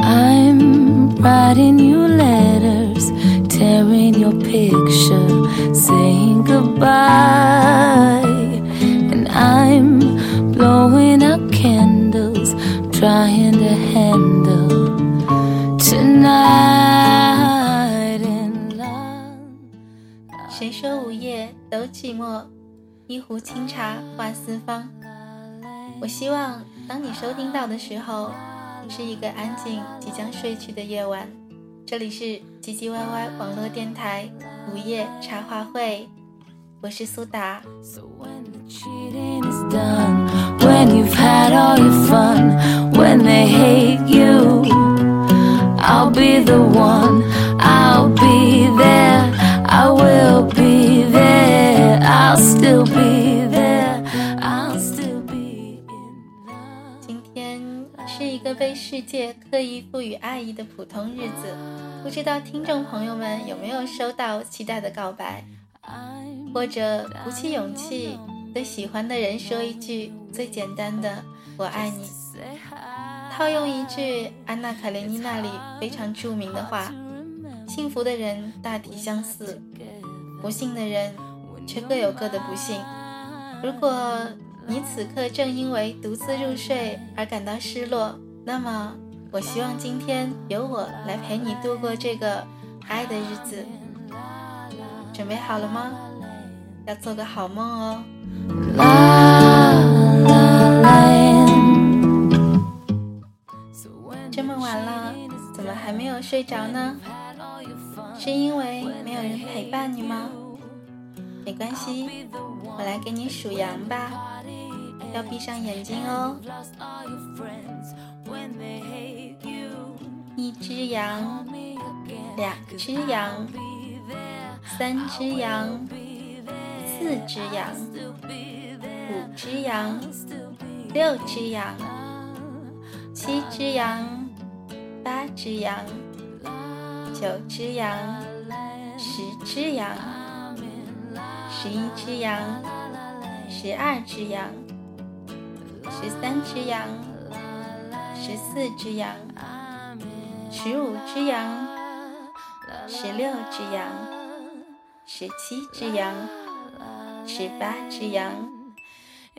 I'm writing you letters, tearing your picture, saying goodbye. And I'm blowing out candles, trying to handle tonight in love. 谁说午夜都寂寞？一壶清茶话四方。我希望当你收听到的时候，是一个安静、即将睡去的夜晚。这里是唧唧歪歪网络电台午夜茶话会，我是苏达。So 世界刻意赋予爱意的普通日子，不知道听众朋友们有没有收到期待的告白，或者鼓起勇气对喜欢的人说一句最简单的“我爱你”。套用一句安娜·卡列尼娜里非常著名的话：“幸福的人大体相似，不幸的人却各有各的不幸。”如果你此刻正因为独自入睡而感到失落，那么我希望今天由我来陪你度过这个爱的日子。准备好了吗？要做个好梦哦。这么晚了，怎么还没有睡着呢？是因为没有人陪伴你吗？没关系，我来给你数羊吧。要闭上眼睛哦。一只羊、两只羊、三只羊、四只羊、五只羊、六只羊、七只羊、八只羊、九只羊、十只羊。十一只羊。十二只羊。十三只羊，十四只羊，十五只羊，十六只羊，十七只羊，十八只羊，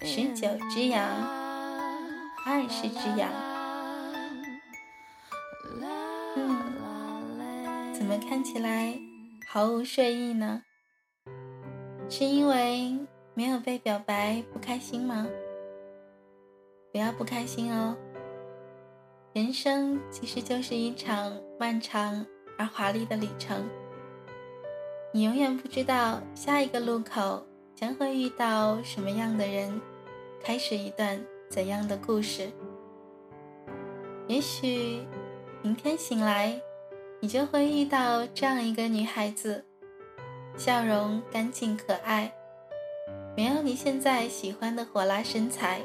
十九只羊，二十只羊。嗯，怎么看起来毫无睡意呢？是因为没有被表白不开心吗？不要不开心哦。人生其实就是一场漫长而华丽的旅程，你永远不知道下一个路口将会遇到什么样的人，开始一段怎样的故事。也许明天醒来，你就会遇到这样一个女孩子，笑容干净可爱，没有你现在喜欢的火辣身材，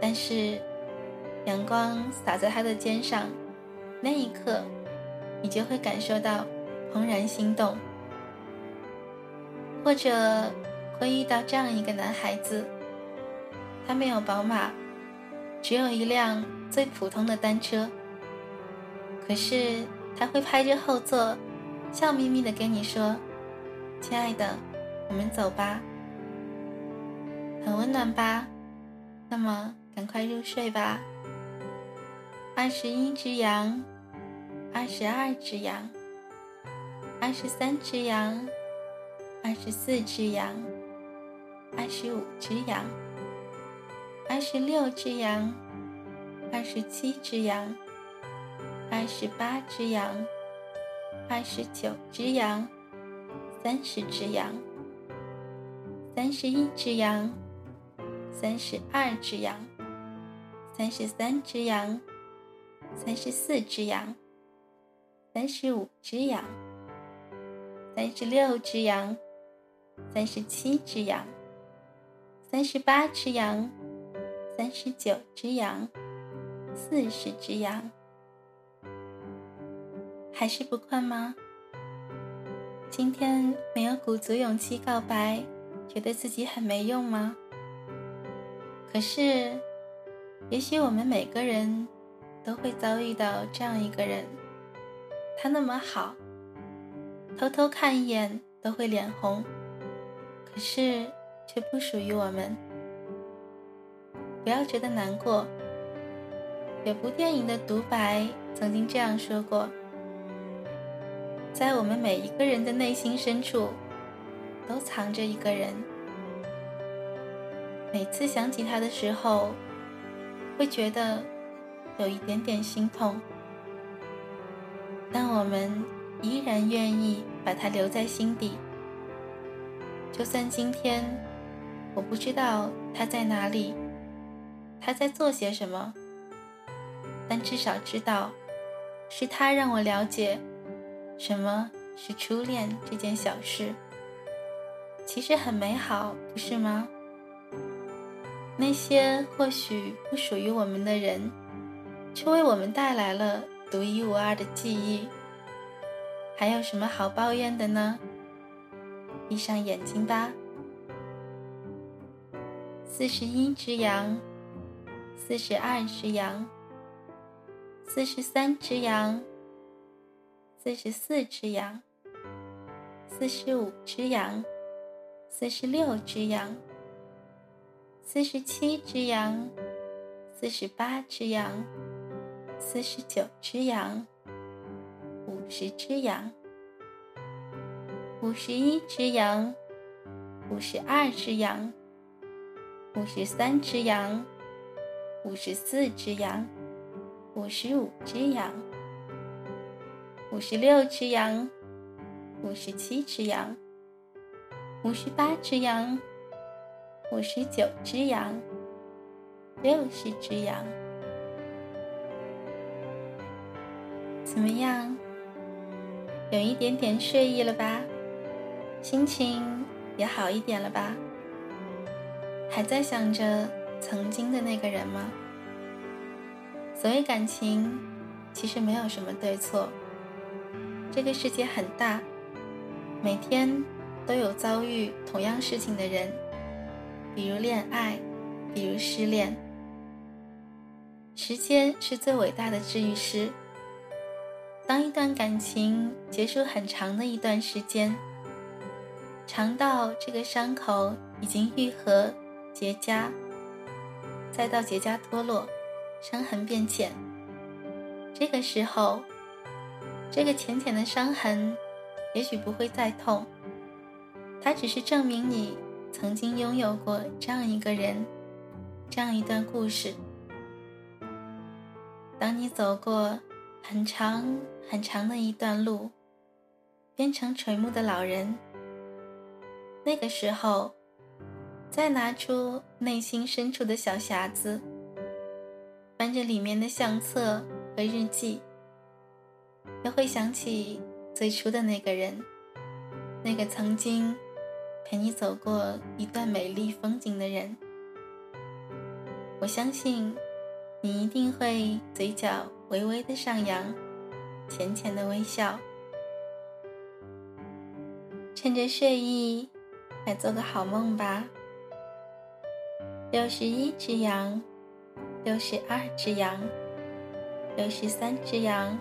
但是阳光洒在他的肩上，那一刻，你就会感受到怦然心动。或者会遇到这样一个男孩子，他没有宝马，只有一辆最普通的单车。可是他会拍着后座，笑眯眯的跟你说：“亲爱的，我们走吧。”很温暖吧？那么赶快入睡吧。二十一只羊，二十二只羊，二十三只羊，二十四只羊，二十五只羊，二十六只羊，二十七只羊，二十八只羊，二十九只羊，三十只羊，三十一只羊，三十二只羊，三十三只羊，三十四只羊，三十五只羊，三十六只羊，三十七只羊，三十八只羊，三十九只羊，四十只羊。还是不困吗？今天没有鼓足勇气告白，觉得自己很没用吗？可是，也许我们每个人都会遭遇到这样一个人，他那么好，偷偷看一眼都会脸红，可是却不属于我们。不要觉得难过。有部电影的独白曾经这样说过：“在我们每一个人的内心深处，都藏着一个人。每次想起他的时候，会觉得有一点点心痛，但我们依然愿意把他留在心底。就算今天我不知道他在哪里，他在做些什么。”但至少知道，是他让我了解什么是初恋这件小事。其实很美好，不是吗？那些或许不属于我们的人，却为我们带来了独一无二的记忆。还有什么好抱怨的呢？闭上眼睛吧。四十一只羊，四十二只羊。四十三只羊，四十四只羊，四十五只羊，四十六只羊，四十七只羊，四十八只羊，四十九只羊，五十只羊，五十一只羊，五十二只羊，五十三只羊，五十四只羊。五十五只羊，五十六只羊，五十七只羊，五十八只羊，五十九只羊，六十只羊。怎么样？有一点点睡意了吧？心情也好一点了吧？还在想着曾经的那个人吗？所谓感情，其实没有什么对错。这个世界很大，每天都有遭遇同样事情的人，比如恋爱，比如失恋。时间是最伟大的治愈师。当一段感情结束很长的一段时间，长到这个伤口已经愈合结痂，再到结痂脱落。伤痕变浅，这个时候，这个浅浅的伤痕，也许不会再痛。它只是证明你曾经拥有过这样一个人，这样一段故事。当你走过很长很长的一段路，变成垂暮的老人，那个时候，再拿出内心深处的小匣子。翻着里面的相册和日记，又会想起最初的那个人，那个曾经陪你走过一段美丽风景的人。我相信你一定会嘴角微微的上扬，浅浅的微笑。趁着睡意，来做个好梦吧。六十一只羊。六十二只羊，六十三只羊，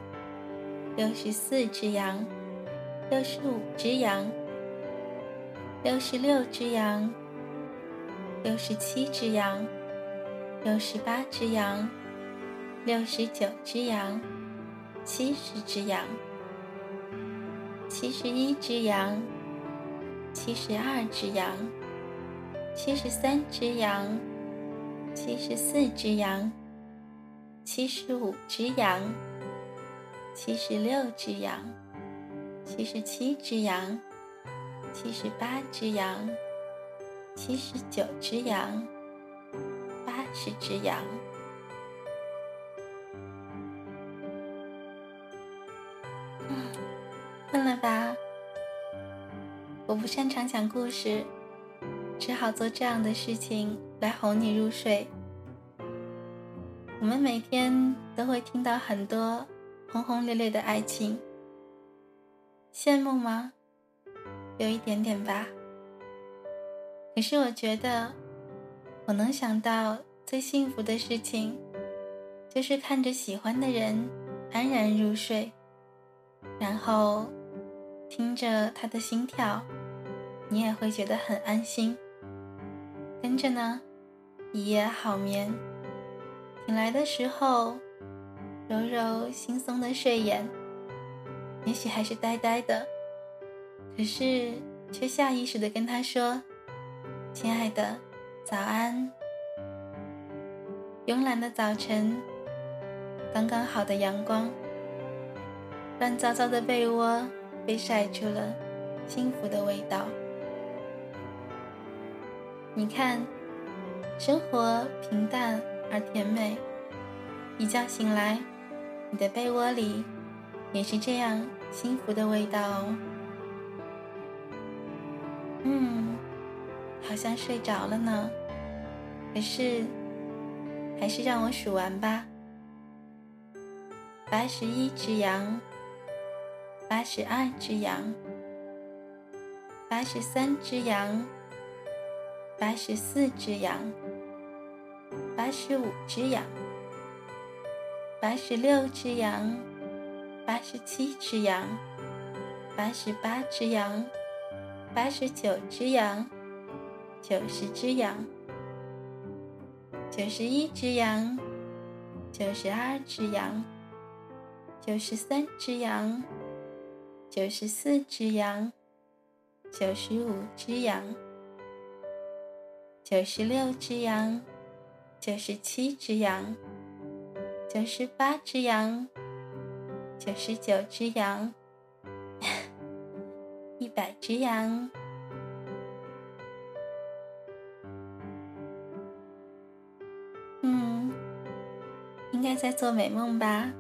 六十四只羊，六十五只羊，六十六只羊，六十七只羊，六十八只羊，六十九只羊，七十只羊，七十一只羊，七十二只羊，七十三只羊。七十四只羊，七十五只羊，七十六只羊，七十七只羊，七十八只羊，七十九只羊，八十只羊。困了吧？我不擅长讲故事，只好做这样的事情。来哄你入睡。我们每天都会听到很多轰轰烈烈的爱情，羡慕吗？有一点点吧。可是我觉得，我能想到最幸福的事情，就是看着喜欢的人安然入睡，然后听着他的心跳，你也会觉得很安心。跟着呢，一夜好眠。醒来的时候，揉揉惺忪的睡眼，也许还是呆呆的，可是却下意识的跟他说：“亲爱的，早安。”慵懒的早晨，刚刚好的阳光，乱糟糟的被窝被晒出了幸福的味道。你看，生活平淡。而甜美，一觉醒来，你的被窝里也是这样幸福的味道哦。嗯，好像睡着了呢。可是，还是让我数完吧。八十一只羊，八十二只羊，八十三只羊，八十四只羊。八十五只羊，八十六只羊，八十七只羊，八十八只羊，八十九只羊，九十只羊，九十一只羊，九十二只羊，九十三只羊，九十四只羊，九十五只羊，九十六只羊。九十七只羊，九十八只羊，九十九只羊，百只羊。嗯，应该在做美梦吧？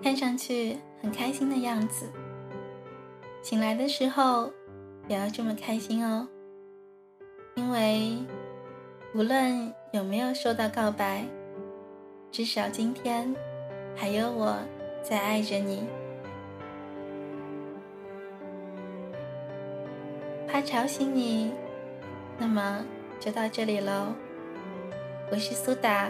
看上去很开心的样子。醒来的时候也要这么开心哦，因为。无论有没有收到告白，至少今天还有我在爱着你。怕吵醒你，那么就到这里喽。我是苏打，